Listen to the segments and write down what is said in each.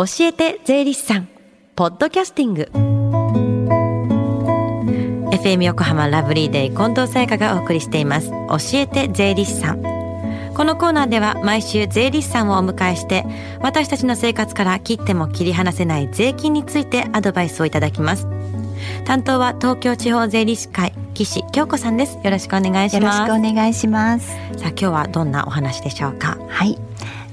教えて税理士さん。ポッドキャスティング。FM 横浜ラブリーデイ近藤沙耶香がお送りしています。教えて税理士さん。このコーナーでは毎週税理士さんをお迎えして私たちの生活から切っても切り離せない税金についてアドバイスをいただきます。担当は東京地方税理士会岸京子さんです。よろしくお願いします。よろしくお願いします。さあ今日はどんなお話でしょうか？はい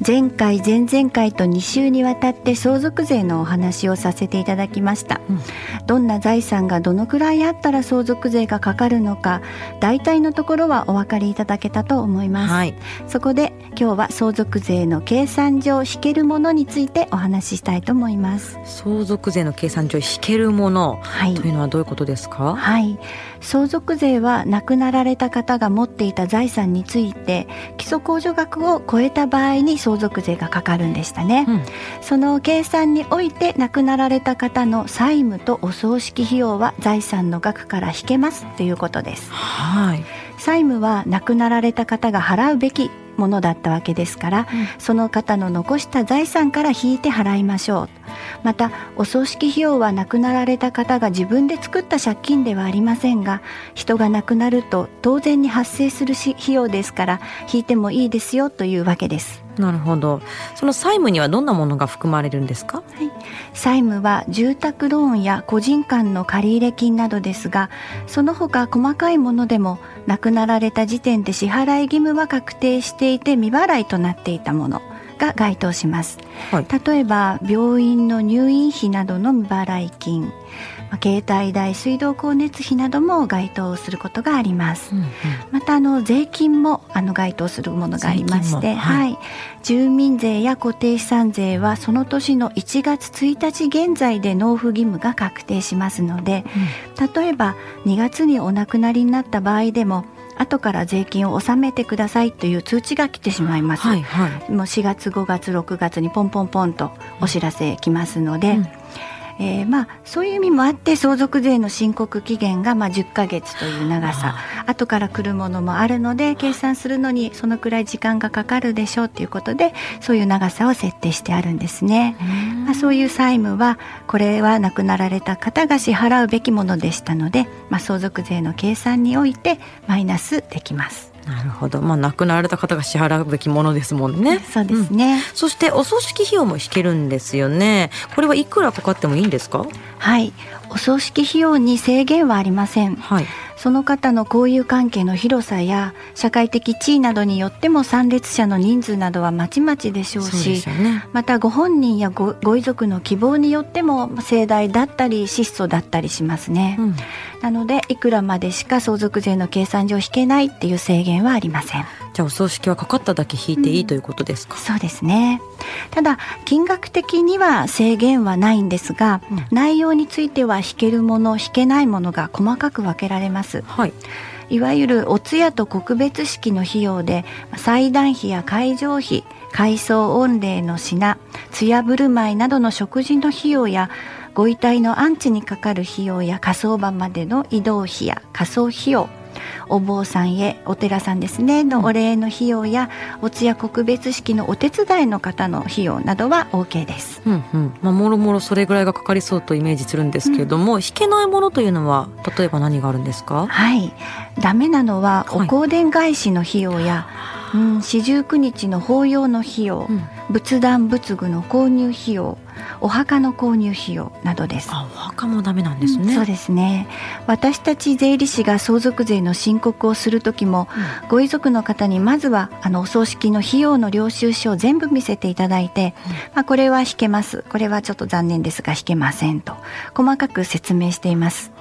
前回前々回と2週にわたって相続税のお話をさせていただきました、うん、どんな財産がどのくらいあったら相続税がかかるのか大体のところはお分かりいただけたと思います、はい、そこで今日は相続税の計算上引けるものについてお話ししたいと思います。相続税の計算上引けるもの、はい、というのはどういうことですか？はい。相続税は亡くなられた方が持っていた財産について基礎控除額を超えた場合に相続税がかかるんでしたね、うん、その計算において亡くなられた方の債務とお葬式費用は財産の額から引けますということです、はい、債務は亡くなられた方が払うべきものだったわけですから、うん、その方の残した財産から引いて払いましょう。またお葬式費用は亡くなられた方が自分で作った借金ではありませんが人が亡くなると当然に発生する費用ですから引いてもいいですよというわけですなるほど。その債務にはどんなものが含まれるんですか、はい、債務は住宅ローンや個人間の借入金などですがその他細かいものでも亡くなられた時点で支払い義務は確定していて未払いとなっていたものが該当します、はい、例えば病院の入院費などの未払い金携帯代水道光熱費なども該当することがあります、うんうん、またあの税金もあの該当するものがありまして、はい、はい、住民税や固定資産税はその年の1月1日現在で納付義務が確定しますので、うん、例えば2月にお亡くなりになった場合でも後から税金を納めてくださいという通知が来てしまいます、はいはい、もう4月5月6月にポンポンポンとお知らせ来ますので、うんえー、まあそういう意味もあって相続税の申告期限がまあ10ヶ月という長さ後から来るものもあるので計算するのにそのくらい時間がかかるでしょうということでそういう長さを設定してあるんですね。まあ、そういう債務はこれは亡くなられた方が支払うべきものでしたので、まあ、相続税の計算においてマイナスできます。なるほど。まあ亡くなられた方が支払うべきものですもんね。そうですね。うん、そしてお葬式費用も引けるんですよね。これはいくらかかってもいいんですか？はい。お葬式費用に制限はありません。はい。その方の交友関係の広さや社会的地位などによっても参列者の人数などはまちまちでしょうし、ね、またご本人やごご遺族の希望によっても盛大だったり質素だったりしますね。うん。なのでいくらまでしか相続税の計算上引けないっていう制限はありませんじゃあお葬式はかかっただけ引いていい、うん、ということですか？そうですね。ただ金額的には制限はないんですが、うん、内容については引けるもの引けないものが細かく分けられます、はい。いわゆるお通夜と告別式の費用で祭壇費や会場費改装御礼の品通夜振る舞いなどの食事の費用やご遺体の安置にかかる費用や火葬場までの移動費や火葬費用お坊さんへお寺さんですねのお礼の費用やお通夜告別式のお手伝いの方の費用などは OK です。うんうん。まあ、もろもろそれぐらいがかかりそうとイメージするんですけれども、うん、引けないものというのは例えば何があるんですか？はい。ダメなのはお香典返しの費用や、はい、うん四十九日の法要の費用、うん、仏壇仏具の購入費用お墓の購入費用などです。あお墓もダメなんですね、うん、そうですね。私たち税理士が相続税の申告をする時も、うん、ご遺族の方にまずはあのお葬式の費用の領収書を全部見せていただいて、うん、まあ、これは引けます。これはちょっと残念ですが引けませんと細かく説明しています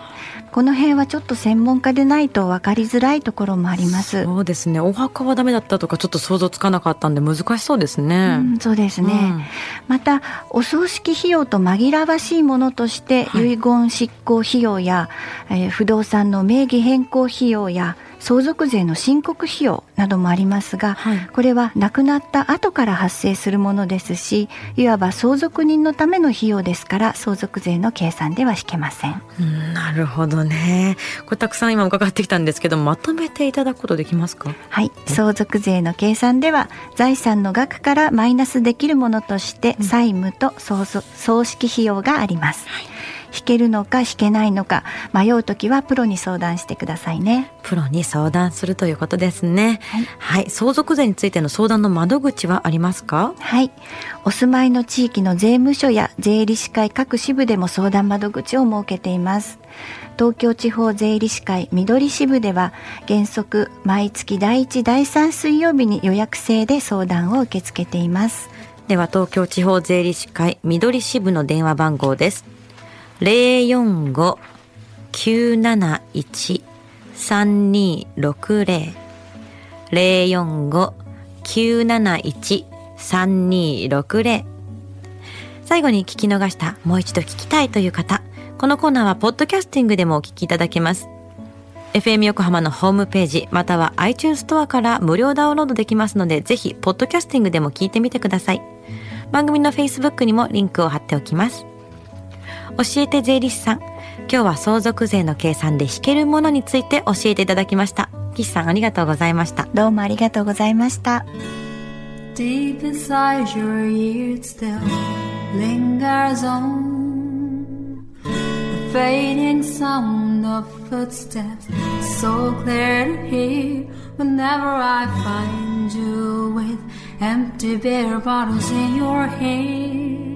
この辺はちょっと専門家でないと分かりづらいところもあります。そうですね。お墓はダメだったとかちょっと想像つかなかったんで難しそうですね、うん、そうですね、うん、またお葬式費用と紛らわしいものとして、遺言執行費用や、えー、不動産の名義変更費用や相続税の申告費用などもありますが、はい、これは亡くなった後から発生するものですしいわば相続人のための費用ですから相続税の計算では引けません。なるほどね。これたくさん今伺ってきたんですけどまとめていただくことできますか？はい。相続税の計算では財産の額からマイナスできるものとして債務と葬式費用があります。はい弾けるのか弾けないのか迷う時はプロに相談してくださいね。プロに相談するということですね、はい、はい、相続税についての相談の窓口はありますか？はい。お住まいの地域の税務署や税理士会各支部でも相談窓口を設けています。東京地方税理士会緑支部では原則毎月第1第3水曜日に予約制で相談を受け付けています。では東京地方税理士会緑支部の電話番号です045-971-3260 045-971-3260最後に聞き逃したもう一度聞きたいという方このコーナーはポッドキャスティングでもお聞きいただけます。FM 横浜のホームページまたは iTunes ストアから無料ダウンロードできますのでぜひポッドキャスティングでも聞いてみてください。番組の Facebook にもリンクを貼っておきます。教えて税理士さん今日は相続税の計算で引けるものについて教えていただきました岸さんありがとうございましたどうもありがとうございました Deep inside your ears still lingers on The fading sound of footsteps So clear to hear Whenever I find you with Empty beer bottles in your hand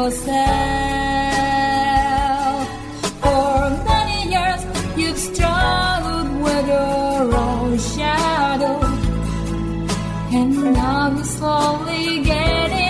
yourself. For many years you've struggled with your own shadow. And now you're slowly getting